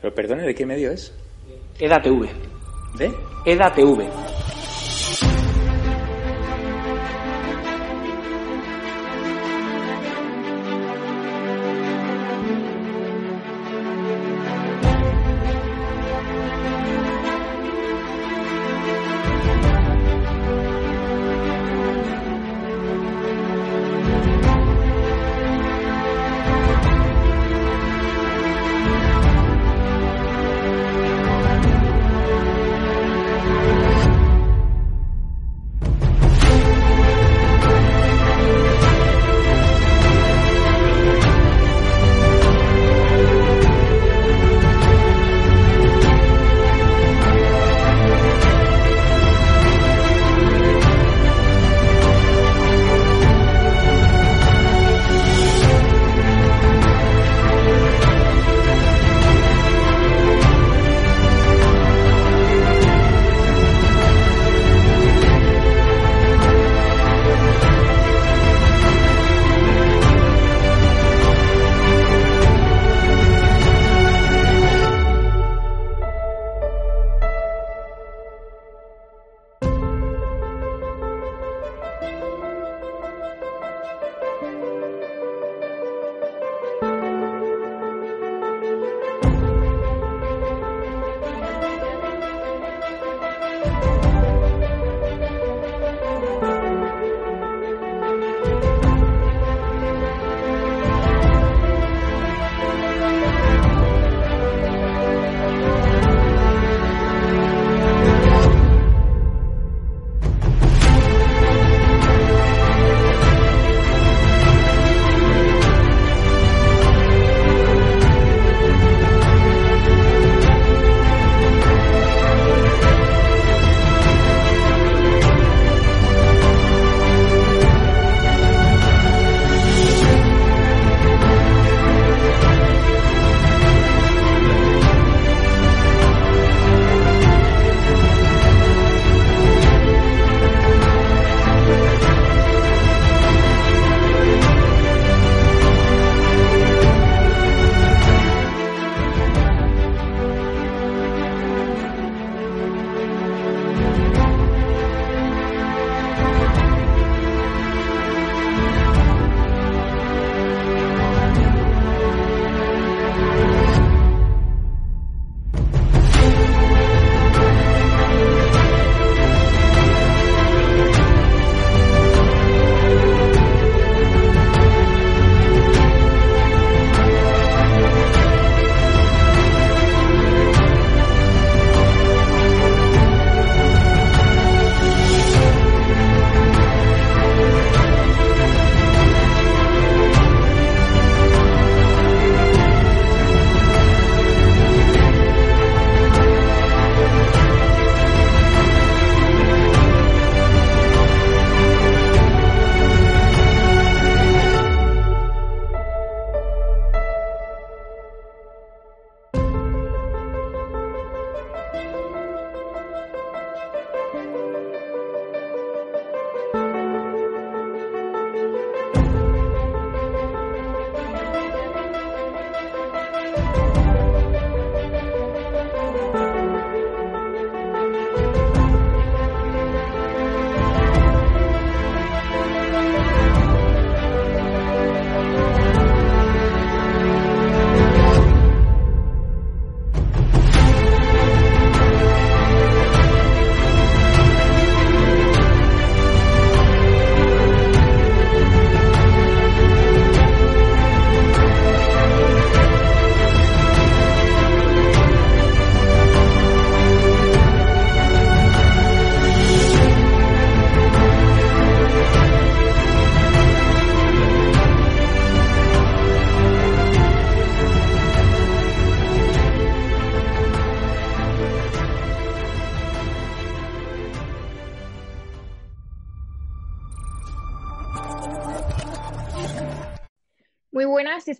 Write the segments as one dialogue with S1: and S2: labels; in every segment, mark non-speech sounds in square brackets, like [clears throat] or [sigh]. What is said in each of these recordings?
S1: Pero perdone, ¿de qué medio es?
S2: EDATV.
S1: ¿De?
S2: EDATV.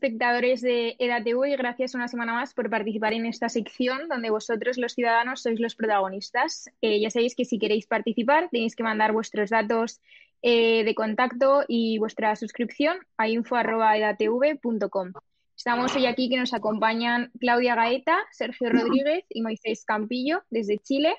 S3: Espectadores de EDATV, y gracias una semana más por participar en esta sección donde vosotros, los ciudadanos, sois los protagonistas. Eh, ya sabéis que si queréis participar tenéis que mandar vuestros datos eh, de contacto y vuestra suscripción a info.edatv.com. Estamos hoy aquí que nos acompañan Claudia Gaeta, Sergio Rodríguez y Moisés Campillo desde Chile.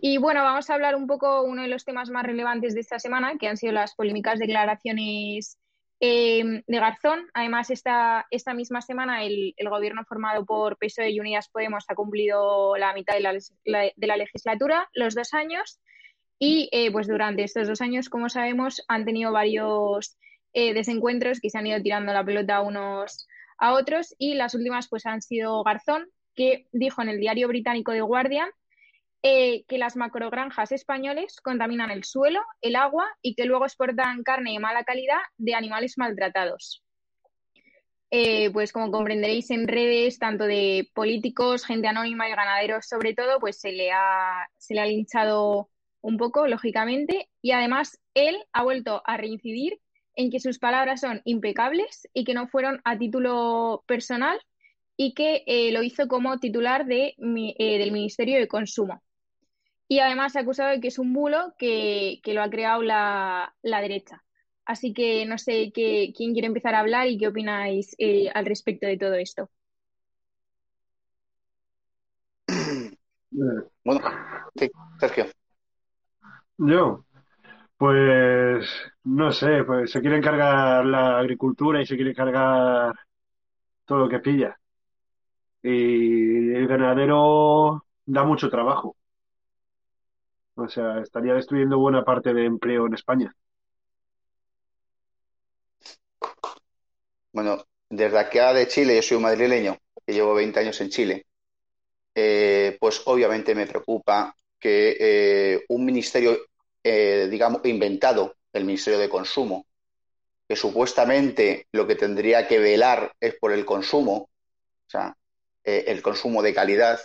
S3: Y bueno, vamos a hablar un poco uno de los temas más relevantes de esta semana, que han sido las polémicas declaraciones eh, de Garzón. Además, esta, esta misma semana el, gobierno formado por PSOE y Unidas Podemos ha cumplido la mitad de la, de la legislatura, los dos años. Y eh, pues durante estos dos años, como sabemos, han tenido varios eh, desencuentros que se han ido tirando la pelota unos a otros. Y las últimas pues han sido Garzón, que dijo en el diario británico The Guardian eh, que las macrogranjas españoles contaminan el suelo, el agua y que luego exportan carne de mala calidad de animales maltratados. Eh, pues como comprenderéis en redes, tanto de políticos, gente anónima y ganaderos sobre todo, pues se le ha, se le ha linchado un poco, lógicamente, y además él ha vuelto a reincidir en que sus palabras son impecables y que no fueron a título personal y que eh, lo hizo como titular de, del Ministerio de Consumo. Y además se ha acusado de que es un bulo que, lo ha creado la, derecha. Así que no sé qué, quién quiere empezar a hablar y qué opináis eh, al respecto de todo esto. [clears throat]
S4: Bueno, sí, Sergio.
S5: Yo, pues no sé, pues se quiere encargar la agricultura y se quiere encargar todo lo que pilla. Y el ganadero da mucho trabajo. O sea, estaría destruyendo buena parte de empleo en España.
S4: Bueno, desde acá de Chile, yo soy un madrileño que llevo 20 años en Chile, eh, pues obviamente me preocupa que eh, un ministerio, eh, digamos, inventado, el Ministerio de Consumo, que supuestamente lo que tendría que velar es por el consumo, o sea, el consumo de calidad,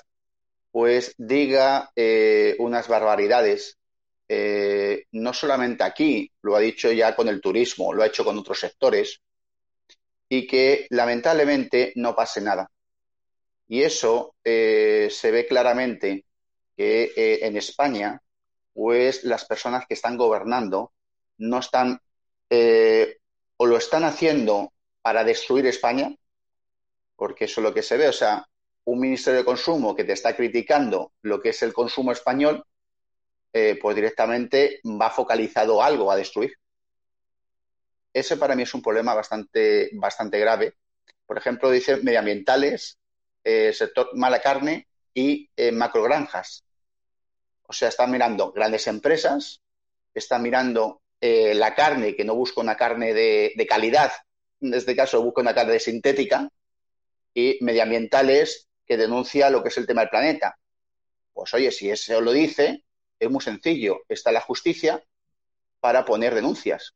S4: pues diga eh, unas barbaridades, eh, no solamente aquí, lo ha dicho ya con el turismo, lo ha hecho con otros sectores, y que lamentablemente no pase nada. Y eso eh, se ve claramente que en España, pues las personas que están gobernando no están o lo están haciendo para destruir España, porque eso es lo que se ve, o sea, un Ministerio de Consumo que te está criticando lo que es el consumo español, eh, pues directamente va focalizado algo a destruir. Ese para mí es un problema bastante, bastante grave. Por ejemplo, dice medioambientales, eh, sector mala carne y eh, macrogranjas. O sea, están mirando grandes empresas, están mirando la carne, que no busca una carne de, de calidad, en este caso busca una carne sintética, y medioambientales que denuncia lo que es el tema del planeta. Pues oye, si eso lo dice, es muy sencillo. Está la justicia para poner denuncias.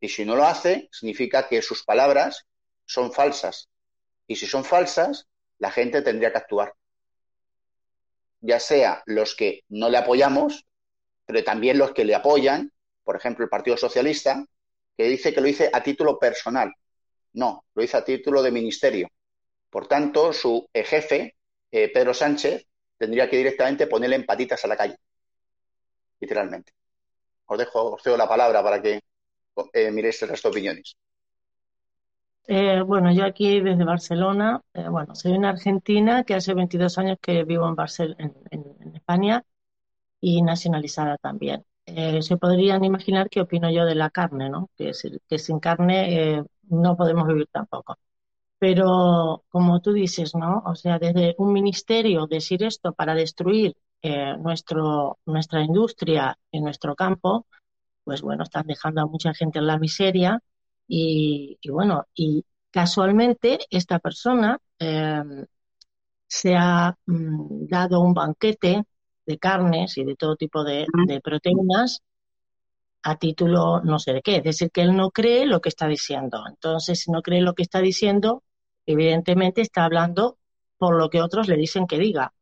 S4: Y si no lo hace, significa que sus palabras son falsas. Y si son falsas, la gente tendría que actuar. Ya sea los que no le apoyamos, pero también los que le apoyan, por ejemplo, el Partido Socialista, que dice que lo dice a título personal. No, lo dice a título de ministerio. Por tanto, su jefe, eh, Pedro Sánchez, tendría que directamente ponerle en patitas a la calle, literalmente. Os dejo, os la palabra para que eh, miréis el resto de opiniones.
S6: Eh, bueno, yo aquí desde Barcelona, bueno, soy una argentina que hace 22 años que vivo en, en, España y nacionalizada también. se podrían imaginar qué opino yo de la carne, ¿no? Que, que sin carne no podemos vivir tampoco. Pero como tú dices, ¿no? O sea, desde un ministerio decir esto para destruir eh, nuestro, nuestra industria en nuestro campo, pues bueno, están dejando a mucha gente en la miseria y, bueno, y casualmente esta persona em, se ha mm, dado un banquete de carnes y de todo tipo de, de, proteínas a título no sé de qué. Es decir, que él no cree lo que está diciendo. Entonces, si no cree lo que está diciendo, evidentemente está hablando por lo que otros le dicen que diga.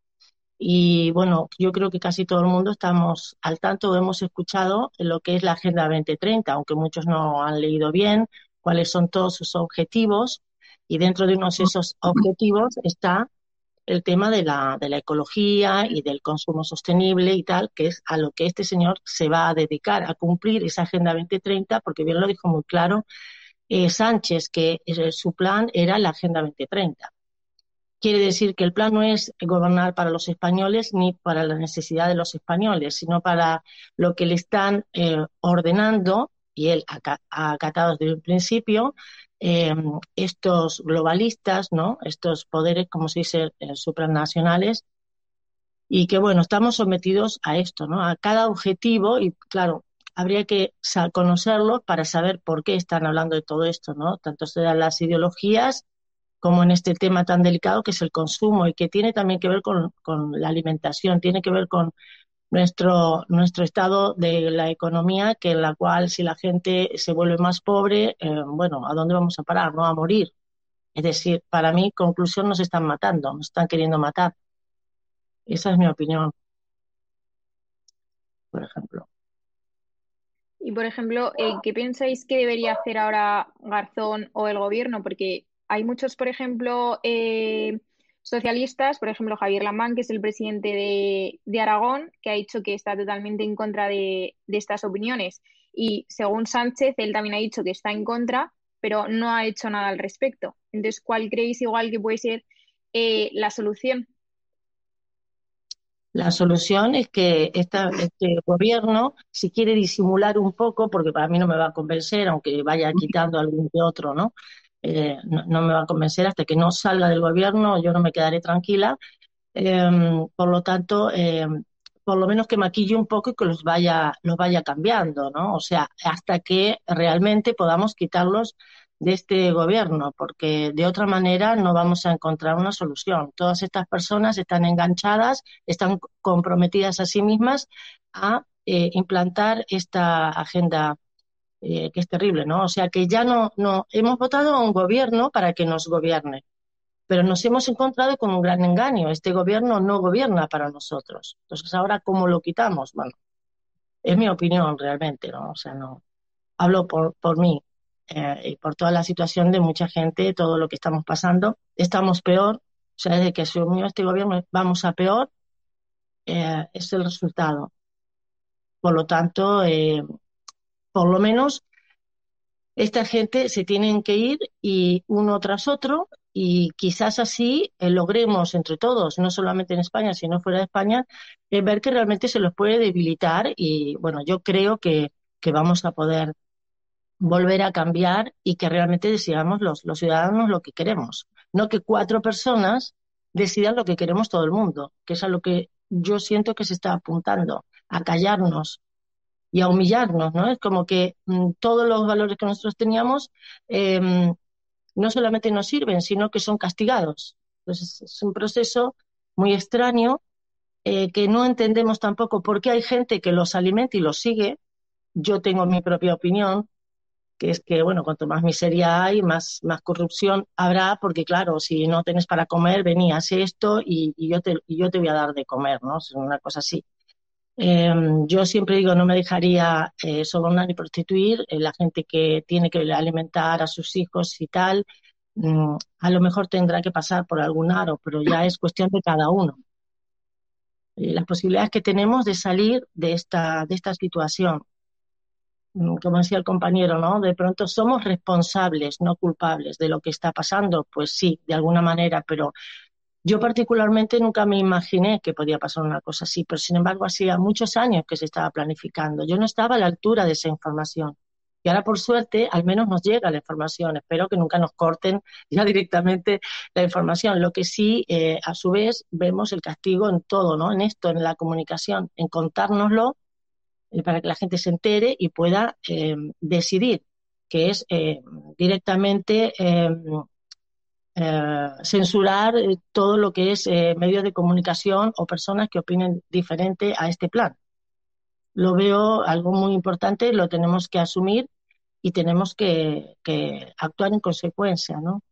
S6: Y bueno, yo creo que casi todo el mundo estamos al tanto, hemos escuchado lo que es la Agenda 2030, aunque muchos no han leído bien cuáles son todos sus objetivos y dentro de unos de esos objetivos está el tema de la, de la ecología y del consumo sostenible y tal, que es a lo que este señor se va a dedicar, a cumplir esa Agenda 2030, porque bien lo dijo muy claro eh, Sánchez, que eh, su plan era la Agenda 2030. Quiere decir que el plan no es gobernar para los españoles ni para la necesidad de los españoles, sino para lo que le están eh, ordenando, y él ha acatado desde el principio, estos globalistas, ¿no? estos poderes, como se dice, supranacionales, y que, bueno, estamos sometidos a esto, ¿no? a cada objetivo, y claro, habría que conocerlo para saber por qué están hablando de todo esto, ¿no? tanto sea las ideologías como en este tema tan delicado que es el consumo y que tiene también que ver con, la alimentación, tiene que ver con nuestro, nuestro estado de la economía, que en la cual si la gente se vuelve más pobre, eh, bueno, ¿a dónde vamos a parar? No a morir. Es decir, para mí, conclusión, nos están matando, nos están queriendo matar. Esa es mi opinión, por ejemplo.
S3: Y, por ejemplo, eh, ¿qué pensáis que debería hacer ahora Garzón o el gobierno? Porque hay muchos, por ejemplo, eh, socialistas, por ejemplo, Javier Lamán, que es el presidente de, Aragón, que ha dicho que está totalmente en contra de, estas opiniones. Y según Sánchez, él también ha dicho que está en contra, pero no ha hecho nada al respecto. Entonces, ¿cuál creéis igual que puede ser eh, la solución?
S6: La solución es que esta, este gobierno, si quiere disimular un poco, porque para mí no me va a convencer, aunque vaya quitando algún que otro, ¿no? Eh, no, me va a convencer hasta que no salga del gobierno, yo no me quedaré tranquila. Em, por lo tanto, em, por lo menos que maquille un poco y que los vaya, los vaya cambiando, ¿no? O sea, hasta que realmente podamos quitarlos de este gobierno, porque de otra manera no vamos a encontrar una solución. Todas estas personas están enganchadas, están comprometidas a sí mismas a eh, implantar esta agenda eh, que es terrible, ¿no? O sea que ya no, no, hemos votado a un gobierno para que nos gobierne, pero nos hemos encontrado con un gran engaño. Este gobierno no gobierna para nosotros. Entonces, ahora, ¿cómo lo quitamos? Bueno, es mi opinión realmente, ¿no? O sea, no, hablo por, por mí eh, por toda la situación de mucha gente, todo lo que estamos pasando. Estamos peor, o sea, desde que asumió este gobierno vamos a peor, eh, es el resultado. Por lo tanto, eh, por lo menos esta gente se tienen que ir y uno tras otro y quizás así eh, logremos entre todos, no solamente en España, sino fuera de España, eh, ver que realmente se los puede debilitar y bueno, yo creo que, que vamos a poder volver a cambiar y que realmente decidamos los, los ciudadanos lo que queremos, no que cuatro personas decidan lo que queremos todo el mundo, que es a lo que yo siento que se está apuntando, a callarnos, y a humillarnos, ¿no? Es como que mm, todos los valores que nosotros teníamos em, no solamente nos sirven, sino que son castigados. Entonces es un proceso muy extraño eh, que no entendemos tampoco por qué hay gente que los alimenta y los sigue. Yo tengo mi propia opinión, que es que, bueno, cuanto más miseria hay, más, más corrupción habrá, porque claro, si no tienes para comer, venías esto y, y, yo te, y yo te voy a dar de comer, ¿no? Es una cosa así. Em, yo siempre digo, no me dejaría eh, sobornar ni prostituir. Eh, la gente que tiene que alimentar a sus hijos y tal, mm, a lo mejor tendrá que pasar por algún aro, pero ya es cuestión de cada uno. Las posibilidades que tenemos de salir de esta, de esta situación. Mm, como decía el compañero, ¿no? De pronto somos responsables, no culpables de lo que está pasando. Pues sí, de alguna manera, pero yo particularmente nunca me imaginé que podía pasar una cosa así, pero sin embargo hacía muchos años que se estaba planificando. Yo no estaba a la altura de esa información. Y ahora, por suerte, al menos nos llega la información. Espero que nunca nos corten [laughs] ya directamente la información. Lo que sí, eh, a su vez, vemos el castigo en todo, ¿no? En esto, en la comunicación, en contárnoslo eh, para que la gente se entere y pueda eh, decidir, que es directamente eh, censurar eh, todo lo que es eh, medios de comunicación o personas que opinen diferente a este plan. Lo veo algo muy importante, lo tenemos que asumir y tenemos que, actuar en consecuencia, ¿no?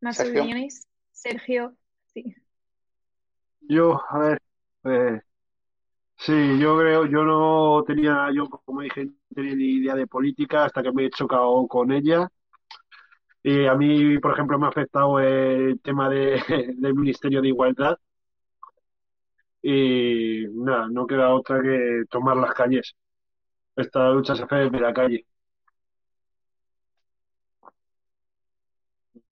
S3: ¿Más opiniones? Sergio, sí.
S5: Yo, a ver, Sí, yo creo, yo no tenía, yo como dije, no tenía ni idea de política hasta que me he chocado con ella. Y a mí, por ejemplo, me ha afectado el tema de, [laughs] del Ministerio de Igualdad. Y nada, no queda otra que tomar las calles. Esta lucha se hace desde la calle.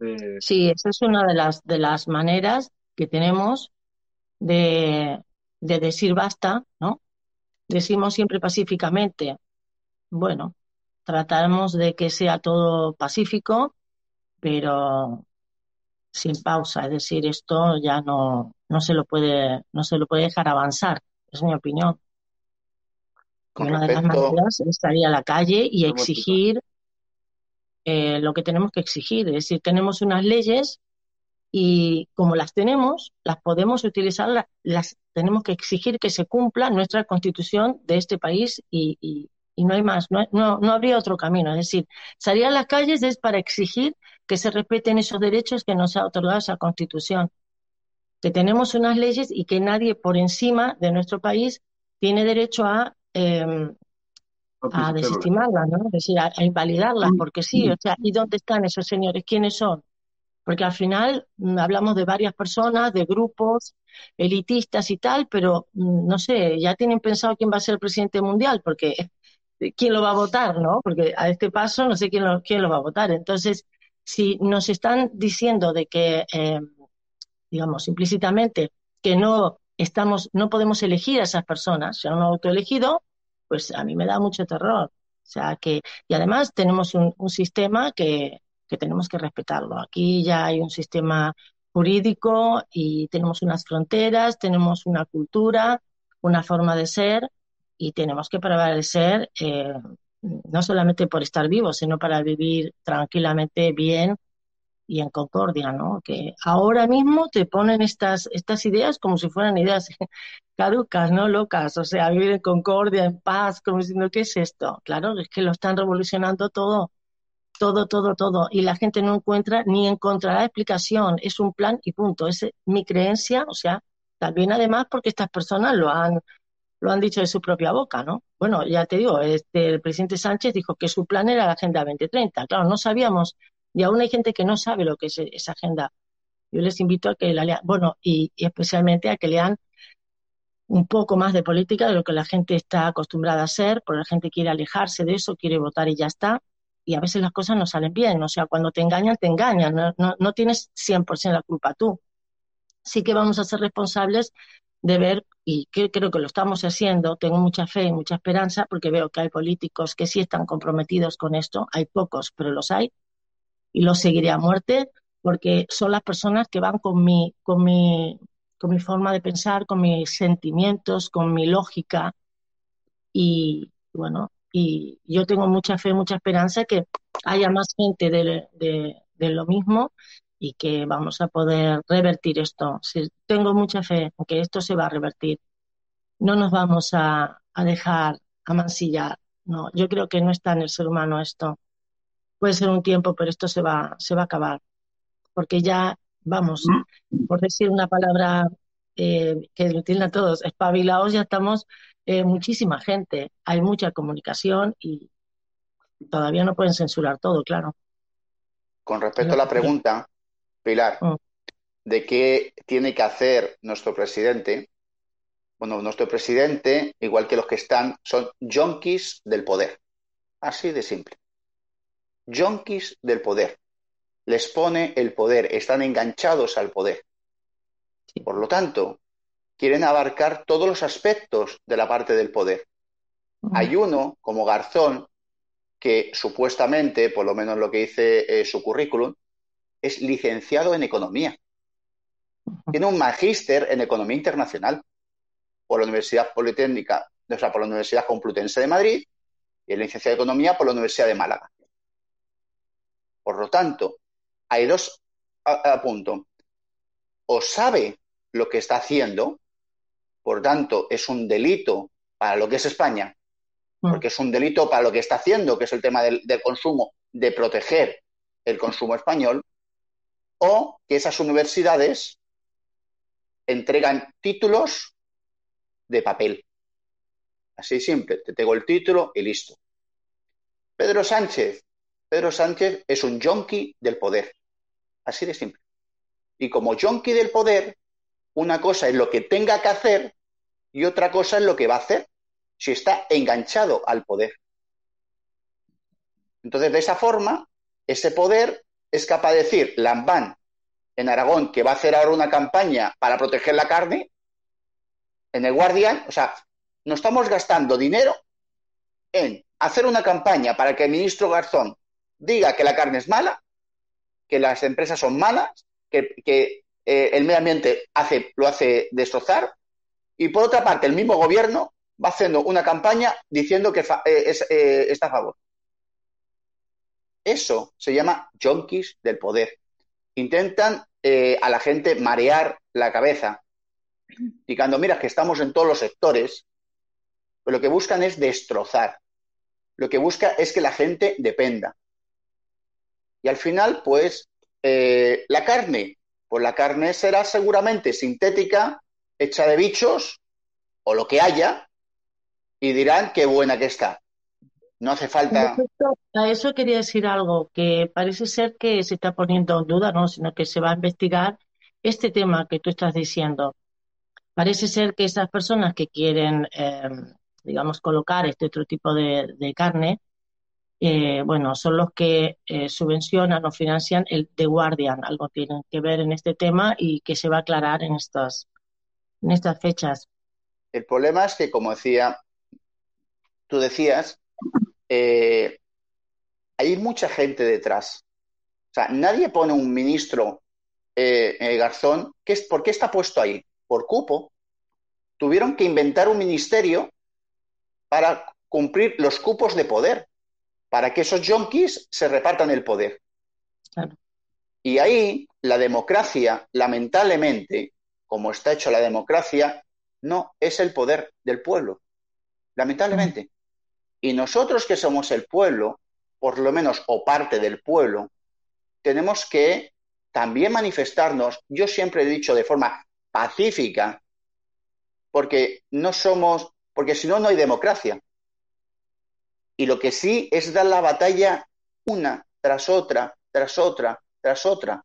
S5: Eh,
S6: Sí, esa es una de las, de las maneras que tenemos de, de decir basta, ¿no? Decimos siempre pacíficamente, bueno, tratamos de que sea todo pacífico, pero sin pausa, es decir, esto ya no, no se lo puede, no se lo puede dejar avanzar, es mi opinión.
S4: Con
S6: una de las maneras es salir a la calle y exigir eh, lo que tenemos que exigir, es decir, tenemos unas leyes y como las tenemos, las podemos utilizar, la- las tenemos que exigir que se cumpla nuestra constitución de este país y, y- y no hay más, no, no, no habría otro camino. Es decir, salir a las calles es para exigir que se respeten esos derechos que nos ha otorgado esa constitución, que tenemos unas leyes y que nadie por encima de nuestro país tiene derecho a, eh, a desestimarlas, ¿no? Es decir, a, a invalidarlas, porque sí, o sea, ¿y dónde están esos señores? ¿Quiénes son? Porque al final mm, hablamos de varias personas, de grupos elitistas y tal, pero mm, no sé, ya tienen pensado quién va a ser el presidente mundial, porque [laughs] quién lo va a votar, ¿no? Porque a este paso no sé quién lo, quién lo va a votar. Entonces, si nos están diciendo de que, eh, digamos, implícitamente, que no estamos, no podemos elegir a esas personas, se han autoelegido, pues a mí me da mucho terror. O sea que, y además tenemos un sistema que, que tenemos que respetarlo. Aquí ya hay un sistema jurídico y tenemos unas fronteras, tenemos una cultura, una forma de ser y tenemos que prevalecer eh, no solamente por estar vivos, sino para vivir tranquilamente bien y en concordia, ¿no? Que ahora mismo te ponen estas, estas ideas como si fueran ideas [laughs] caducas, ¿no? Locas, o sea, vivir en concordia, en paz, como diciendo, ¿qué es esto? Claro, es que lo están revolucionando todo, todo, todo, todo, y la gente no encuentra ni encontrará explicación, es un plan y punto, es mi creencia, o sea, también además porque estas personas lo han, lo han dicho de su propia boca, ¿no? Bueno, ya te digo, este, el presidente Sánchez dijo que su plan era la Agenda 2030, claro, no sabíamos, y aún hay gente que no sabe lo que es esa agenda. Yo les invito a que la lean, bueno, y, y especialmente a que lean un poco más de política de lo que la gente está acostumbrada a hacer, porque la gente quiere alejarse de eso, quiere votar y ya está, y a veces las cosas no salen bien, o sea, cuando te engañan, te engañan, no, no, no tienes 100% la culpa tú. Sí que vamos a ser responsables de ver, y creo que lo estamos haciendo, tengo mucha fe y mucha esperanza, porque veo que hay políticos que sí están comprometidos con esto, hay pocos, pero los hay, y los seguiré a muerte, porque son las personas que van con mi, con mi, con mi forma de pensar, con mis sentimientos, con mi lógica, y bueno, y yo tengo mucha fe, mucha esperanza que haya más gente de, de, de lo mismo y que vamos a poder revertir esto. Sí, tengo mucha fe en que esto se va a revertir. No nos vamos a, a dejar amancillar. No, yo creo que no está en el ser humano esto. Puede ser un tiempo, pero esto se va, se va a acabar. Porque ya, vamos, por decir una palabra eh, que lo entiendan a todos, espabilados ya estamos eh, muchísima gente, hay mucha comunicación y todavía no pueden censurar todo, claro.
S4: Con respecto a la pregunta, Pilar,
S6: Mm.
S4: de qué tiene que hacer nuestro presidente, bueno, nuestro presidente, igual que los que están, son yonkis del poder. Así de simple. Yonkis del poder. Les pone el poder, están enganchados al poder. Por lo tanto, quieren abarcar todos los aspectos de la parte del poder. Hay uno, como Garzón, que supuestamente, por lo menos lo que dice eh, su currículum, es licenciado en economía. Tiene un magíster en economía internacional por la Universidad Politécnica, o sea, por la Universidad Complutense de Madrid y el licenciado de economía por la Universidad de Málaga. Por lo tanto, hay dos a, a punto. O sabe lo que está haciendo, por tanto, es un delito para lo que es España,
S6: Mm.
S4: porque es un delito para lo que está haciendo, que es el tema del, del consumo, de proteger el consumo español, o que esas universidades entregan títulos de papel. Así simple, te tengo el título y listo. Pedro Sánchez. Pedro Sánchez es un yonki del poder. Así de simple. Y como yonki del poder, una cosa es lo que tenga que hacer y otra cosa es lo que va a hacer si está enganchado al poder. Entonces, de esa forma, ese poder es capaz de decir, Lambán en Aragón, que va a hacer ahora una campaña para proteger la carne, en el Guardian, o sea, no estamos gastando dinero en hacer una campaña para que el ministro Garzón diga que la carne es mala, que las empresas son malas, que, eh, el medio ambiente lo hace destrozar, y por otra parte el mismo gobierno va haciendo una campaña diciendo que eh, eh, está a favor. Eso se llama junkies del poder. Intentan a la gente marear la cabeza, indicando, mira, que estamos en todos los sectores, lo que buscan es destrozar. Lo que busca es que la gente dependa. Y al final, pues, la carne, pues la carne será seguramente sintética, hecha de bichos o lo que haya, y dirán qué buena que está. No hace falta.
S6: A eso quería decir algo, que parece ser que se está poniendo en duda, no, sino que se va a investigar este tema que tú estás diciendo. Parece ser que esas personas que quieren, eh, digamos, colocar este otro tipo de carne, eh, bueno, son los que eh, subvencionan o financian el The Guardian. Algo tienen que ver en este tema y que se va a aclarar en estas, en estas fechas.
S4: El problema es que, como decía, tú decías, eh, hay mucha gente detrás. O sea, nadie pone un ministro Garzón. ¿qué es, ¿Por qué está puesto ahí? Por cupo. Tuvieron que inventar un ministerio para cumplir los cupos de poder para que esos yonkis se repartan el poder. Y ahí la democracia, lamentablemente, como está hecho la democracia, no es el poder del pueblo. Lamentablemente. Y nosotros que somos el pueblo, por lo menos o parte del pueblo, tenemos que también manifestarnos, yo siempre he dicho de forma pacífica, porque no somos, porque si no, no hay democracia. Y lo que sí es dar la batalla una tras otra, tras otra, tras otra.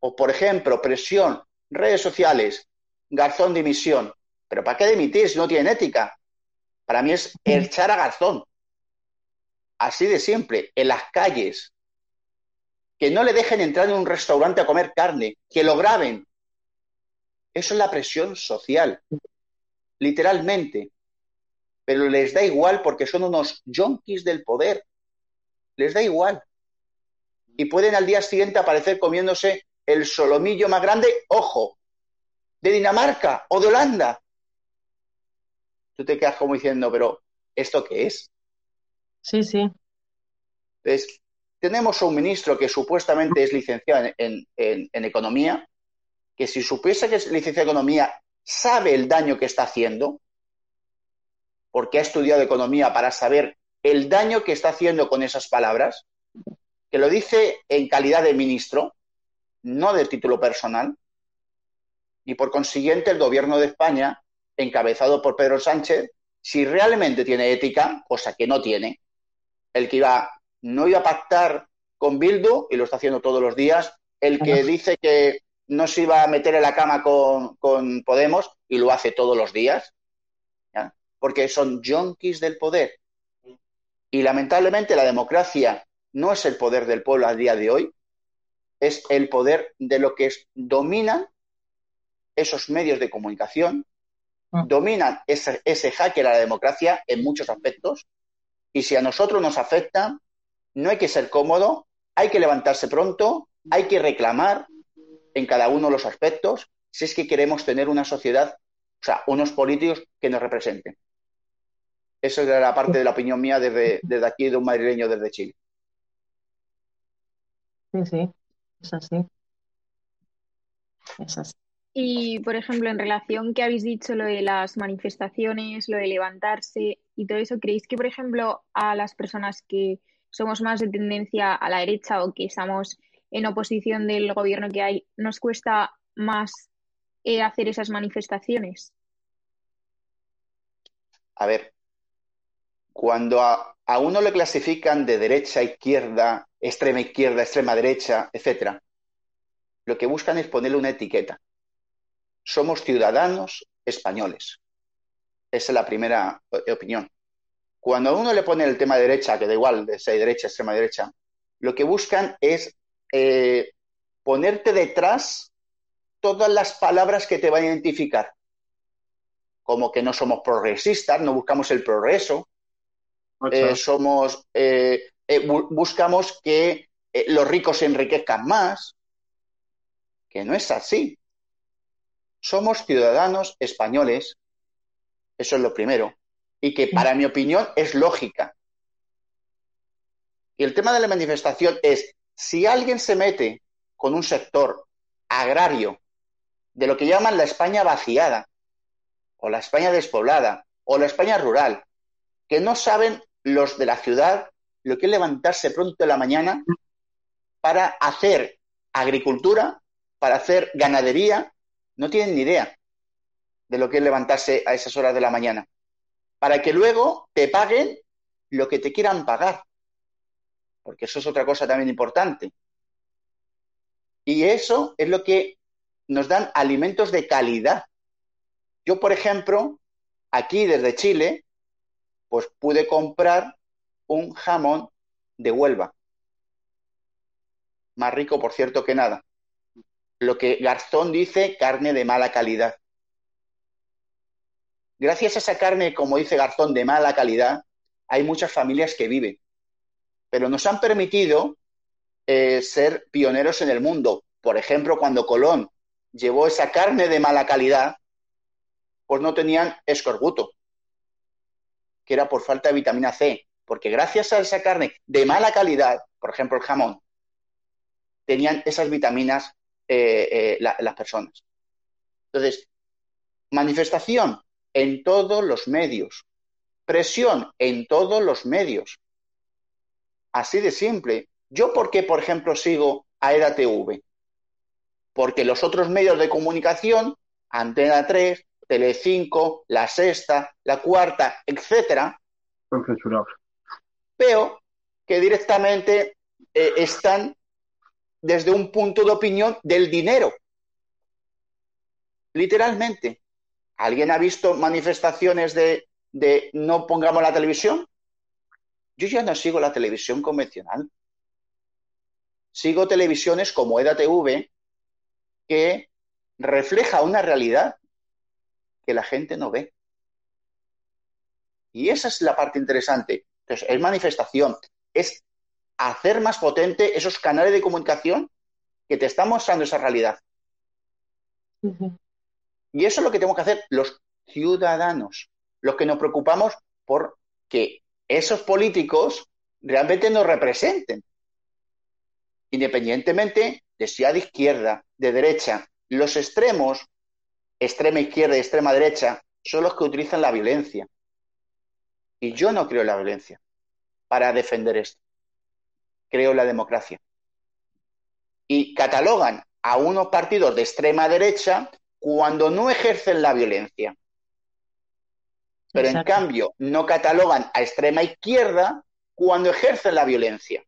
S4: O, por ejemplo, presión, redes sociales, Garzón dimisión. ¿Pero para qué dimitir si no tienen ética? Para mí es echar a Garzón. Así de siempre, en las calles. Que no le dejen entrar en un restaurante a comer carne, que lo graben. Eso es la presión social. Literalmente pero les da igual porque son unos yonkis del poder. Les da igual. Y pueden al día siguiente aparecer comiéndose el solomillo más grande, ojo, de Dinamarca o de Holanda. Tú te quedas como diciendo, pero ¿esto qué es?
S6: Sí, sí.
S4: Entonces, tenemos un ministro que supuestamente es licenciado en, en economía, que si supiese que es licenciado en economía, sabe el daño que está haciendo, porque ha estudiado economía para saber el daño que está haciendo con esas palabras, que lo dice en calidad de ministro, no de título personal, y por consiguiente el gobierno de España, encabezado por Pedro Sánchez, si realmente tiene ética, cosa que no tiene, el que iba, no iba a pactar con Bildu, y lo está haciendo todos los días, el que dice que no se iba a meter en la cama con, con Podemos, y lo hace todos los días, porque son yonkis del poder. Y lamentablemente la democracia no es el poder del pueblo al día de hoy, es el poder de lo que dominan esos medios de comunicación, ah. dominan ese, ese hacker a la democracia en muchos aspectos, y si a nosotros nos afecta, no hay que ser cómodo, hay que levantarse pronto, hay que reclamar en cada uno de los aspectos si es que queremos tener una sociedad, o sea, unos políticos que nos representen. Esa es la parte de la opinión mía desde, desde aquí, de un madrileño desde Chile.
S6: Sí, sí, es así. Es así.
S3: Y, por ejemplo, en relación que habéis dicho lo de las manifestaciones, lo de levantarse y todo eso, ¿creéis que, por ejemplo, a las personas que somos más de tendencia a la derecha o que estamos en oposición del gobierno que hay, nos cuesta más eh, hacer esas manifestaciones?
S4: A ver, cuando a, a uno le clasifican de derecha, izquierda, extrema izquierda, extrema derecha, etcétera, lo que buscan es ponerle una etiqueta. Somos ciudadanos españoles. Esa es la primera eh, opinión. Cuando a uno le pone el tema derecha, que da igual de ser derecha, extrema derecha, lo que buscan es eh, ponerte detrás todas las palabras que te van a identificar. Como que no somos progresistas, no buscamos el progreso, eh, somos, eh, eh, bu buscamos que eh, los ricos se enriquezcan más, que no es así. Somos ciudadanos españoles, eso es lo primero, y que para mi opinión es lógica. Y el tema de la manifestación es, si alguien se mete con un sector agrario de lo que llaman la España vaciada, o la España despoblada, o la España rural, que no saben los de la ciudad lo que es levantarse pronto en la mañana para hacer agricultura, para hacer ganadería, no tienen ni idea de lo que es levantarse a esas horas de la mañana, para que luego te paguen lo que te quieran pagar, porque eso es otra cosa también importante. Y eso es lo que nos dan alimentos de calidad. Yo, por ejemplo, aquí desde Chile, pues pude comprar un jamón de Huelva. Más rico, por cierto, que nada. Lo que Garzón dice, carne de mala calidad. Gracias a esa carne, como dice Garzón, de mala calidad, hay muchas familias que viven. Pero nos han permitido eh, ser pioneros en el mundo. Por ejemplo, cuando Colón llevó esa carne de mala calidad, pues no tenían escorbuto que era por falta de vitamina C, porque gracias a esa carne de mala calidad, por ejemplo el jamón, tenían esas vitaminas eh, eh, la, las personas. Entonces, manifestación en todos los medios, presión en todos los medios. Así de simple. Yo, ¿por qué, por ejemplo, sigo a EDATV? Porque los otros medios de comunicación, Antena 3, Telecinco, La Sexta, La Cuarta, etcétera,
S5: Son censurados.
S4: veo que directamente eh, están desde un punto de opinión del dinero. Literalmente. ¿Alguien ha visto manifestaciones de, de no pongamos la televisión? Yo ya no sigo la televisión convencional. Sigo televisiones como EDATV que refleja una realidad que la gente no ve. Y esa es la parte interesante. Entonces, es manifestación, es hacer más potente esos canales de comunicación que te están mostrando esa realidad. Y eso es lo que tenemos que hacer los ciudadanos, los que nos preocupamos por que esos políticos realmente nos representen. Independientemente de si sea de izquierda, de derecha, los extremos, extrema izquierda y extrema derecha, son los que utilizan la violencia. Y yo no creo en la violencia para defender esto. Creo en la democracia. Y catalogan a unos partidos de extrema derecha cuando no ejercen la violencia. Pero en cambio no catalogan a extrema izquierda cuando ejercen la violencia.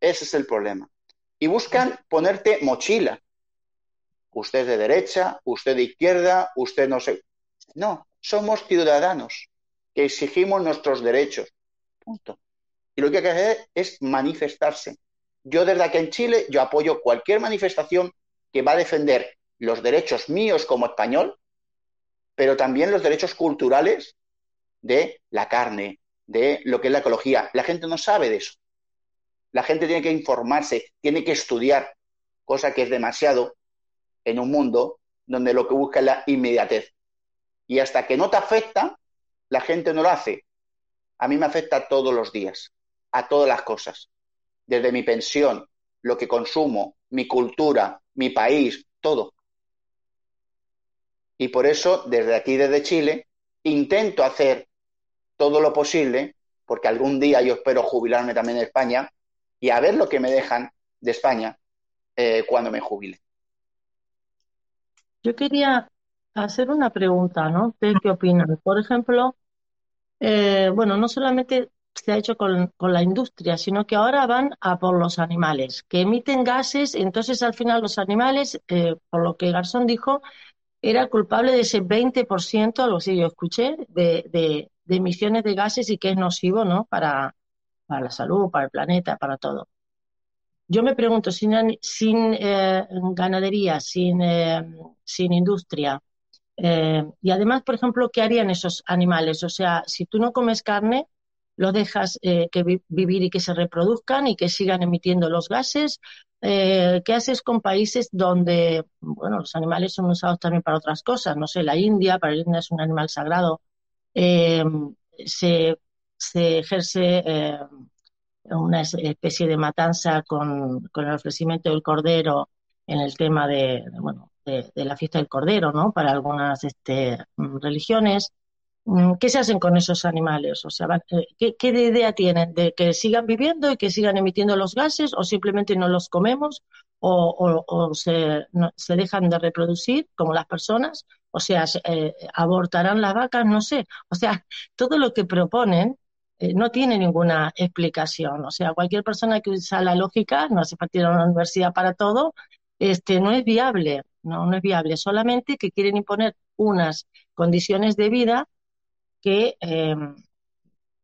S4: Ese es el problema. Y buscan ponerte mochila. Usted de derecha, usted de izquierda, usted no sé. No, somos ciudadanos que exigimos nuestros derechos. Punto. Y lo que hay que hacer es manifestarse. Yo desde aquí en Chile, yo apoyo cualquier manifestación que va a defender los derechos míos como español, pero también los derechos culturales de la carne, de lo que es la ecología. La gente no sabe de eso. La gente tiene que informarse, tiene que estudiar, cosa que es demasiado en un mundo donde lo que busca es la inmediatez. Y hasta que no te afecta, la gente no lo hace. A mí me afecta todos los días, a todas las cosas. Desde mi pensión, lo que consumo, mi cultura, mi país, todo. Y por eso, desde aquí, desde Chile, intento hacer todo lo posible, porque algún día yo espero jubilarme también en España y a ver lo que me dejan de España eh, cuando me jubile.
S6: Yo quería hacer una pregunta, ¿no? ¿Ustedes qué opinan? Por ejemplo, eh, bueno, no solamente se ha hecho con, la industria, sino que ahora van a por los animales, que emiten gases, entonces al final los animales, eh, por lo que Garzón dijo, era culpable de ese 20%, algo así yo escuché, de, de, de emisiones de gases y que es nocivo, ¿no? Para, para la salud, para el planeta, para todo. Yo me pregunto, sin, sin eh, ganadería, sin, eh, sin industria, eh, y además, por ejemplo, ¿qué harían esos animales? O sea, si tú no comes carne, los dejas eh, que vi- vivir y que se reproduzcan y que sigan emitiendo los gases. ¿qué haces con países donde, bueno, los animales son usados también para otras cosas? No sé, la India, para la India es un animal sagrado. Se, se ejerce una es- especie de matanza con, con el ofrecimiento del cordero en el tema de, bueno, de, de la fiesta del cordero, ¿no? Para algunas este, religiones. Mm, ¿Qué se hacen con esos animales? O sea, eh, ¿qué, qué idea tienen? ¿De que sigan viviendo y que sigan emitiendo los gases o simplemente no los comemos o, o- o se, no- se dejan de reproducir como las personas? O sea, se- eh, abortarán las vacas, no sé. O sea, [laughs] todo lo que proponen eh, no tiene ninguna explicación. O sea, cualquier persona que usa la lógica, no hace falta ir una universidad para todo, este, no es viable, no, no es viable. Solamente que quieren imponer unas condiciones de vida que, eh,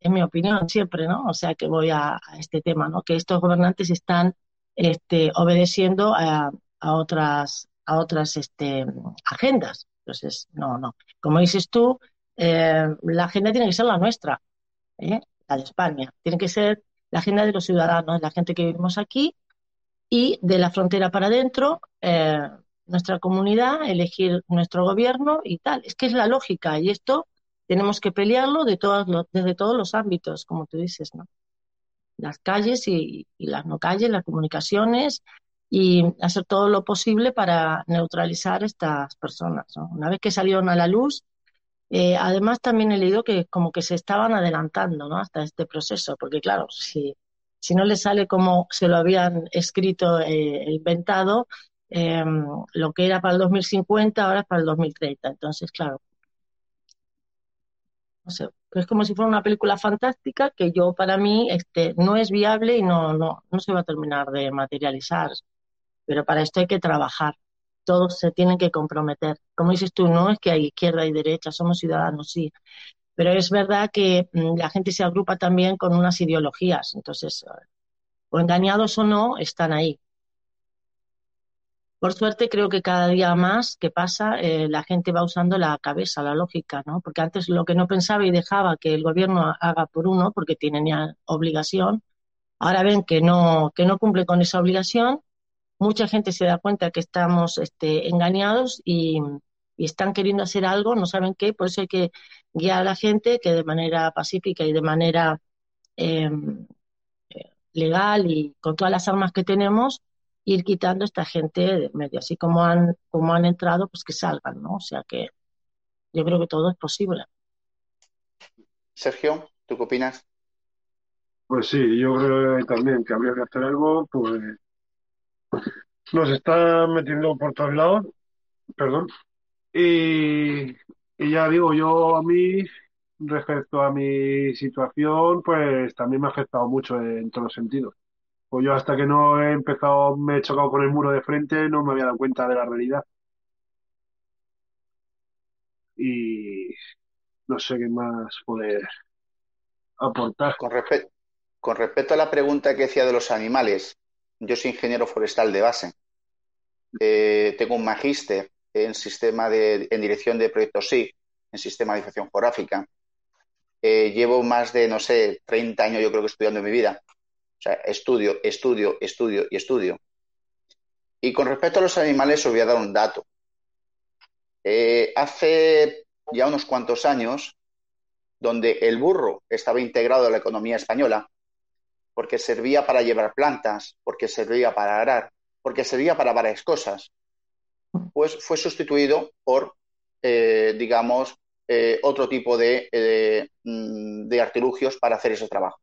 S6: en mi opinión, siempre, ¿no? O sea, que voy a, a este tema, ¿no? Que estos gobernantes están este, obedeciendo a, a otras, a otras este, agendas. Entonces, no, no. Como dices tú, eh, la agenda tiene que ser la nuestra, ¿eh? La de España. Tiene que ser la agenda de los ciudadanos, la gente que vivimos aquí y de la frontera para adentro, eh, nuestra comunidad, elegir nuestro gobierno y tal. Es que es la lógica y esto tenemos que pelearlo de todas desde todos los ámbitos, como tú dices, ¿no? Las calles y, las no calles, las comunicaciones y hacer todo lo posible para neutralizar estas personas. Una vez que salieron a la luz, eh, además también he leído que como que se estaban adelantando, ¿no? Hasta este proceso, porque claro, si, si no les sale como se lo habían escrito e inventado, eh, lo que era para el 2050 ahora es para el 2030. Entonces, claro, no sé, es como si fuera una película fantástica que yo para mí este, no es viable y no, no, no se va a terminar de materializar. Pero para esto hay que trabajar. Todos se tienen que comprometer. Como dices tú, no es que hay izquierda y derecha, somos ciudadanos, sí. Pero es verdad que mm, la gente se agrupa también con unas ideologías. Entonces, eh, o engañados o no, están ahí. Por suerte, creo que cada día más que pasa, eh, la gente va usando la cabeza, la lógica, ¿no? Porque antes lo que no pensaba y dejaba que el gobierno haga por uno, porque tienen ya obligación, ahora ven que no, que no cumple con esa obligación, mucha gente se da cuenta que estamos este, engañados y, y están queriendo hacer algo, no saben qué, por eso hay que guiar a la gente que de manera pacífica y de manera eh, legal y con todas las armas que tenemos, ir quitando a esta gente de medio, así como han, como han entrado, pues que salgan, ¿no? O sea que yo creo que todo es posible.
S4: Sergio, ¿tú qué opinas?
S5: Pues sí, yo creo también que habría que hacer algo, pues nos están metiendo por todos lados, perdón. Y, ya digo, yo a mí, respecto a mi situación, pues también me ha afectado mucho en todos los sentidos. Pues yo hasta que no he empezado, me he chocado con el muro de frente, no me había dado cuenta de la realidad. Y no sé qué más poder aportar.
S4: Con con respecto a la pregunta que decía de los animales, yo soy ingeniero forestal de base. Eh, tengo un magíster en sistema de, en dirección de proyectos SIG, en sistema de información geográfica. Eh, llevo más de, no sé, 30 años yo creo que estudiando mi vida. O sea, estudio, estudio, estudio y estudio. Y con respecto a los animales, os voy a dar un dato. Eh, hace ya unos cuantos años, donde el burro estaba integrado a la economía española, porque servía para llevar plantas, porque servía para arar, porque servía para varias cosas, pues fue sustituido por, eh, digamos, eh, otro tipo de, eh, mm, de artilugios para hacer ese trabajo.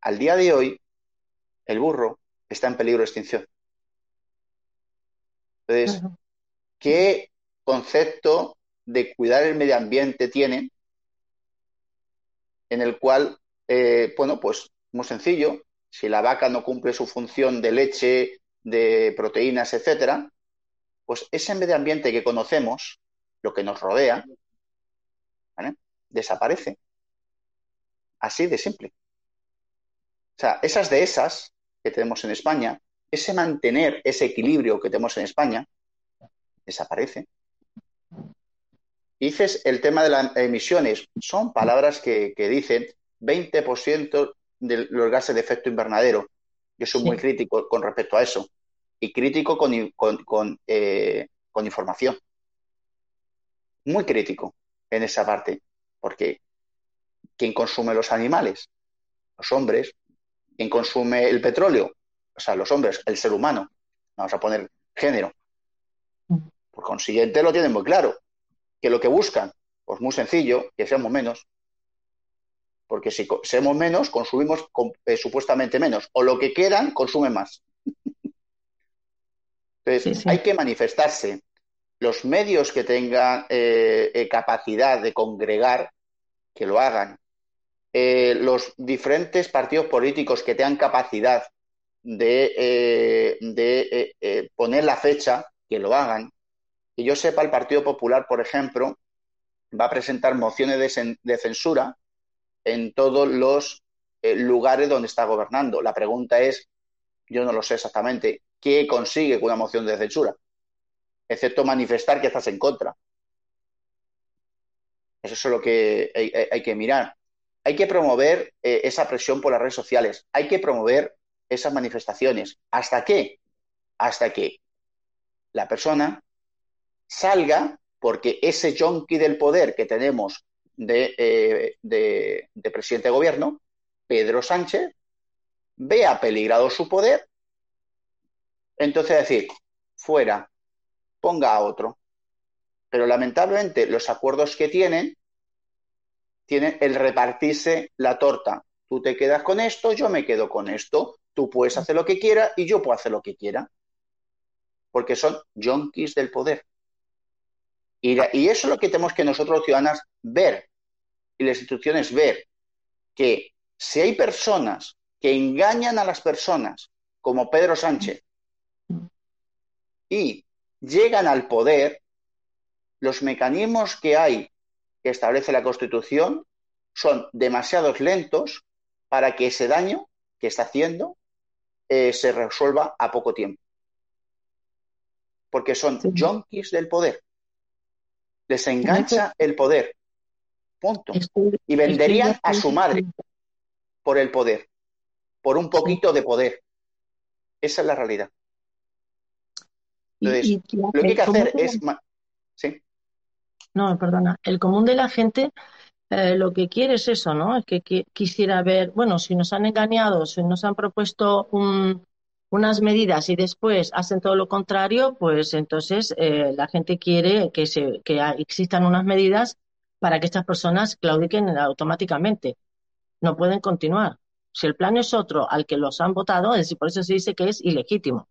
S4: Al día de hoy, el burro está en peligro de extinción. Entonces. ¿qué concepto de cuidar el medio ambiente tienen en el cual, eh, bueno, pues muy sencillo, si la vaca no cumple su función de leche, de proteínas, etcétera, pues ese medio ambiente que conocemos, lo que nos rodea, desaparece. Así de simple. O sea, esas dehesas que tenemos en España, ese mantener ese equilibrio que tenemos en España, desaparece. dices el tema de las emisiones, son palabras que, dicen 20% de los gases de efecto invernadero. Yo soy muy crítico con respecto a eso y crítico con, con, eh, con información. Muy crítico en esa parte, porque ¿quién consume los animales? Los hombres. ¿Quién consume el petróleo? O sea, los hombres, el ser humano. Vamos a poner género. Por consiguiente, lo tienen muy claro. Que lo que buscan, pues muy sencillo, que seamos menos. Porque si seamos menos, consumimos eh, supuestamente menos. O lo que quieran, consumen más. [laughs] Entonces, hay que manifestarse. Los medios que tengan eh, eh, capacidad de congregar, que lo hagan. Eh, los diferentes partidos políticos que tengan capacidad de, de poner la fecha, que lo hagan. Que yo sepa, el Partido Popular, por ejemplo, va a presentar mociones de, de censura en todos los lugares donde está gobernando. La pregunta es, yo no lo sé exactamente, ¿qué consigue con una moción de censura? Excepto manifestar que estás en contra. Eso es lo que hay, que mirar. Hay que promover eh, esa presión por las redes sociales. Hay que promover esas manifestaciones. ¿Hasta qué? Hasta que la persona salga, porque ese yonki del poder que tenemos de, eh, de, de presidente de gobierno, Pedro Sánchez, vea peligrado su poder entonces decir, fuera, ponga a otro. Pero lamentablemente los acuerdos que tienen, tienen el repartirse la torta. Tú te quedas con esto, yo me quedo con esto. Tú puedes hacer lo que quieras y yo puedo hacer lo que quiera. Porque son yonkis del poder. Y, y eso es lo que tenemos que nosotros los ciudadanos ver y las instituciones ver. Que si hay personas que engañan a las personas, como Pedro Sánchez, y llegan al poder, los mecanismos que hay que establece la Constitución son demasiado lentos para que ese daño que está haciendo eh, se resuelva a poco tiempo. Porque son junkies del poder. Les engancha el poder. Punto. Y venderían a su madre por el poder, por un poquito de poder. Esa es la realidad lo que hay que hacer es... ¿Sí?
S6: No, perdona. El común de la gente eh, lo que quiere es eso, ¿no? Es que, quisiera ver, bueno, si nos han engañado, si nos han propuesto unas medidas y después hacen todo lo contrario, pues entonces eh, la gente quiere que, se, que existan unas medidas para que estas personas claudiquen automáticamente. No pueden continuar. Si el plan es otro al que los han votado, es decir, por eso se dice que es ilegítimo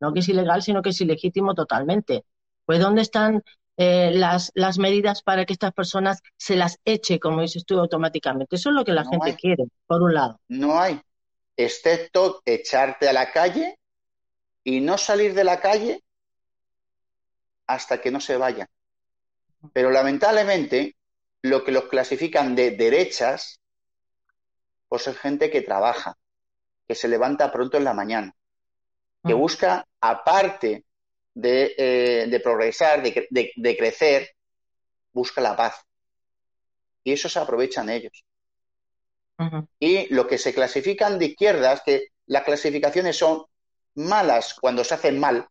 S6: no que es ilegal, sino que es ilegítimo totalmente. Pues ¿dónde están eh, las, las medidas para que estas personas se las eche, como dices tú, automáticamente? Eso es lo que la gente quiere, por un lado.
S4: No hay, excepto echarte a la calle y no salir de la calle hasta que no se vaya. Pero lamentablemente, lo que los clasifican de derechas, pues es gente que trabaja, que se levanta pronto en la mañana, que mm. busca, aparte de, eh, progresar, de, crecer, busca la paz. Y eso se aprovechan ellos. Y lo que se clasifican de izquierdas, que las clasificaciones son malas cuando se hacen mal,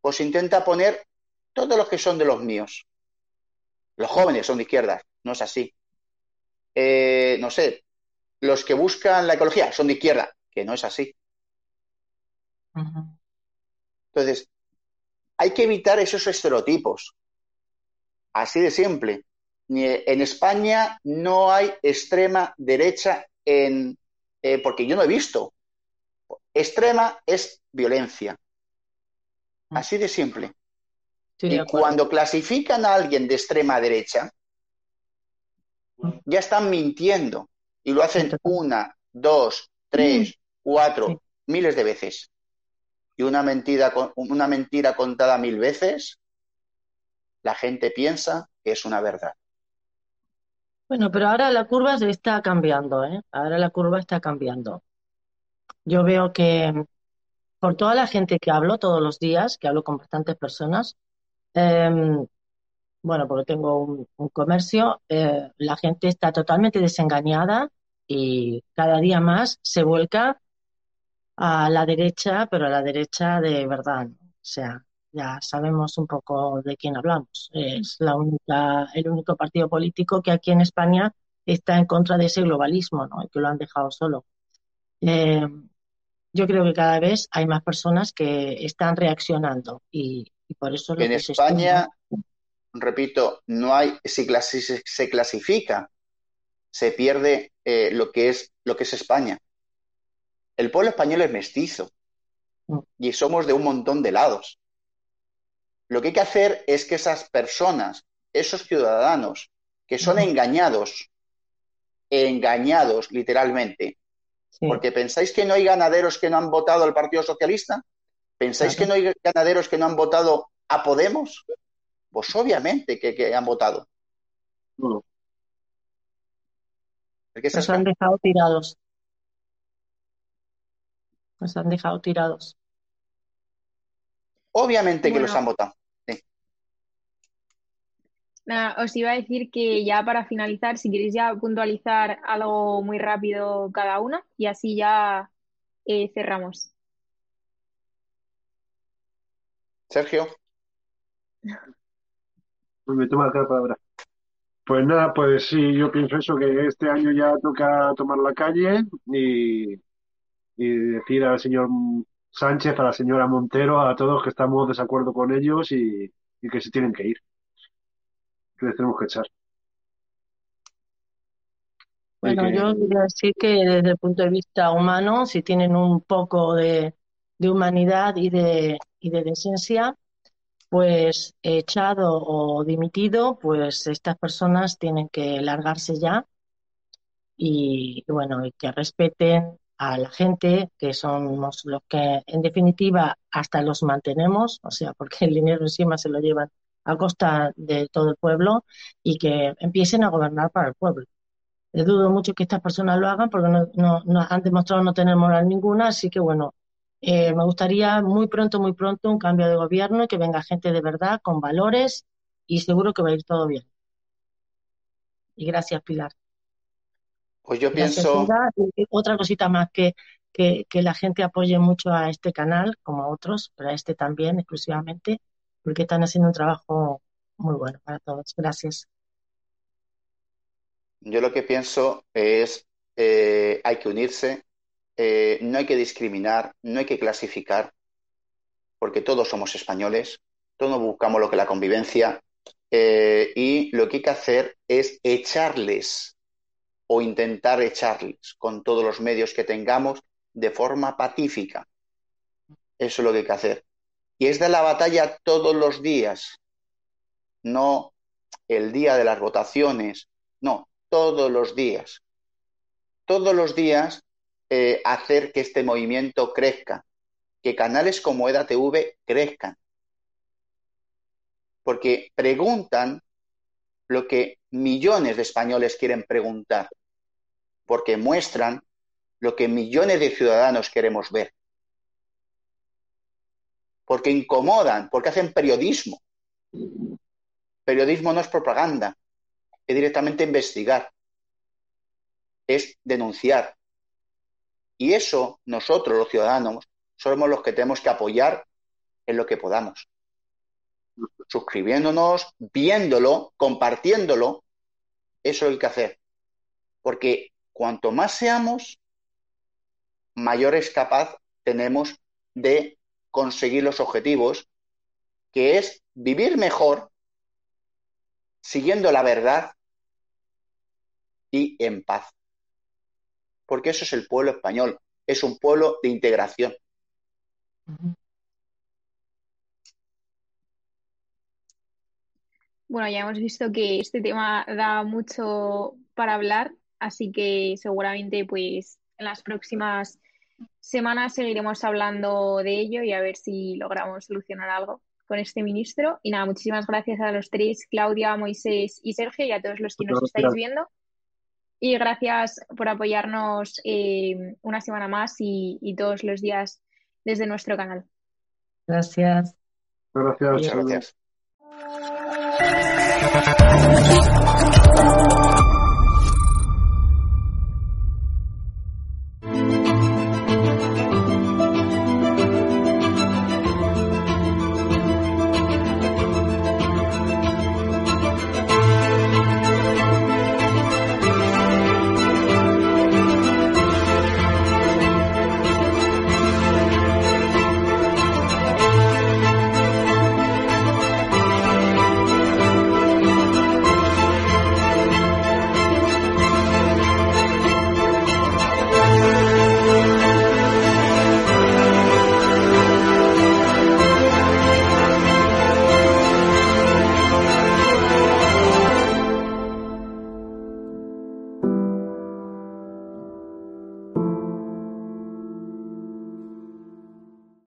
S4: pues intenta poner todos los que son de los míos. Los jóvenes son de izquierdas, no es así. Eh, no sé, los que buscan la ecología son de izquierda, que no es así. Entonces, hay que evitar esos estereotipos. Así de simple. En España no hay extrema derecha en, eh, porque yo no he visto. Extrema es violencia. Mm. Así de simple. y cuando clasifican a alguien de extrema derecha, Ya están mintiendo y lo hacen una, dos, tres, cuatro,
S6: Sí.
S4: miles de veces. Y una mentira, una mentira contada mil veces, la gente piensa que es una verdad.
S6: Bueno, pero ahora la curva se está cambiando, ¿eh? Ahora la curva está cambiando. Yo veo que por toda la gente que hablo todos los días, que hablo con bastantes personas, em, bueno, porque tengo un, comercio, eh, la gente está totalmente desengañada y cada día más se vuelca a la derecha, pero a la derecha de verdad. O sea, ya sabemos un poco de quién hablamos. Es la única, el único partido político que aquí en España está en contra de ese globalismo, ¿no? Y que lo han dejado solo. Eh, yo creo que cada vez hay más personas que están reaccionando y, y por eso lo
S4: En
S6: que se.
S4: España, repito, no hay, si clasi- se clasifica, se pierde eh, lo que es, lo que es España. El pueblo español es mestizo
S6: Mm.
S4: y somos de un montón de lados. Lo que hay que hacer es que esas personas, esos ciudadanos que son engañados, engañados literalmente,
S6: Sí,
S4: porque pensáis que no hay ganaderos que no han votado al Partido Socialista, pensáis que no hay ganaderos que no han votado a Podemos, pues obviamente que, que han votado.
S5: No.
S4: Porque esas
S6: Nos han dejado tirados. Nos han dejado tirados.
S4: Obviamente que los han votado.
S3: Nada, os iba a decir que ya para finalizar, si queréis ya puntualizar algo muy rápido cada una y así ya eh, cerramos.
S4: Sergio,
S5: Pues [laughs] me toma la palabra. Pues nada, pues sí, yo pienso eso, que este año ya toca tomar la calle y, y decir al señor Sánchez, a la señora Montero, a todos que estamos de desacuerdo con ellos y, y que se tienen que ir, que les tenemos que echar.
S6: Bueno,
S5: que-
S6: yo decir que desde el punto de vista humano, si tienen un poco de, de humanidad y de, y de decencia, pues echado o dimitido, pues estas personas tienen que largarse ya y, y bueno, y que respeten a la gente, que somos los que en definitiva hasta los mantenemos, o sea, porque el dinero encima se lo llevan a costa de todo el pueblo y que empiecen a gobernar para el pueblo. Eh, Dudo mucho que estas personas lo hagan porque no, no- no- han demostrado no tener moral ninguna, así que bueno, eh, me gustaría muy pronto, muy pronto un cambio de gobierno y que venga gente de verdad, con valores y seguro que va a ir todo bien. Y gracias, Pilar.
S4: pues yo
S6: Gracias,
S4: pienso.
S6: Y otra cosita más, que, que, que la gente apoye mucho a este canal, como a otros, pero a este también exclusivamente, porque están haciendo un trabajo muy bueno para todos. Gracias.
S4: yo lo que pienso es, eh, hay que unirse, eh, no hay que discriminar, no hay que clasificar, porque todos somos españoles, todos buscamos lo que la convivencia, eh, y lo que hay que hacer es echarles o intentar echarles con todos los medios que tengamos de forma pacífica. Eso es lo que hay que hacer. Y es de la batalla todos los días, no el día de las votaciones, no, todos los días. Todos los días eh, hacer que este movimiento crezca, que canales como EDATV crezcan. Porque preguntan lo que millones de españoles quieren preguntar, porque muestran lo que millones de ciudadanos queremos ver, porque incomodan, porque hacen periodismo. Periodismo no es propaganda, es directamente investigar, es denunciar. Y eso nosotros, los ciudadanos, somos los que tenemos que apoyar en lo que podamos. Suscribiéndonos, viéndolo, compartiéndolo, eso hay que hacer. Porque cuanto más seamos, mayor es capaz tenemos de conseguir los objetivos, que es vivir mejor, siguiendo la verdad y en paz. Porque eso es el pueblo español, es un pueblo de integración.
S3: Bueno, ya hemos visto que este tema da mucho para hablar, así que seguramente pues en las próximas semanas seguiremos hablando de ello y a ver si logramos solucionar algo con este ministro. Y nada, muchísimas gracias a los tres, Claudia, Moisés y Sergio, y a todos los que nos estáis viendo. Y gracias por apoyarnos eh, una semana más y, y, todos los días desde nuestro canal.
S6: Gracias.
S5: Gracias.
S4: Muchas gracias.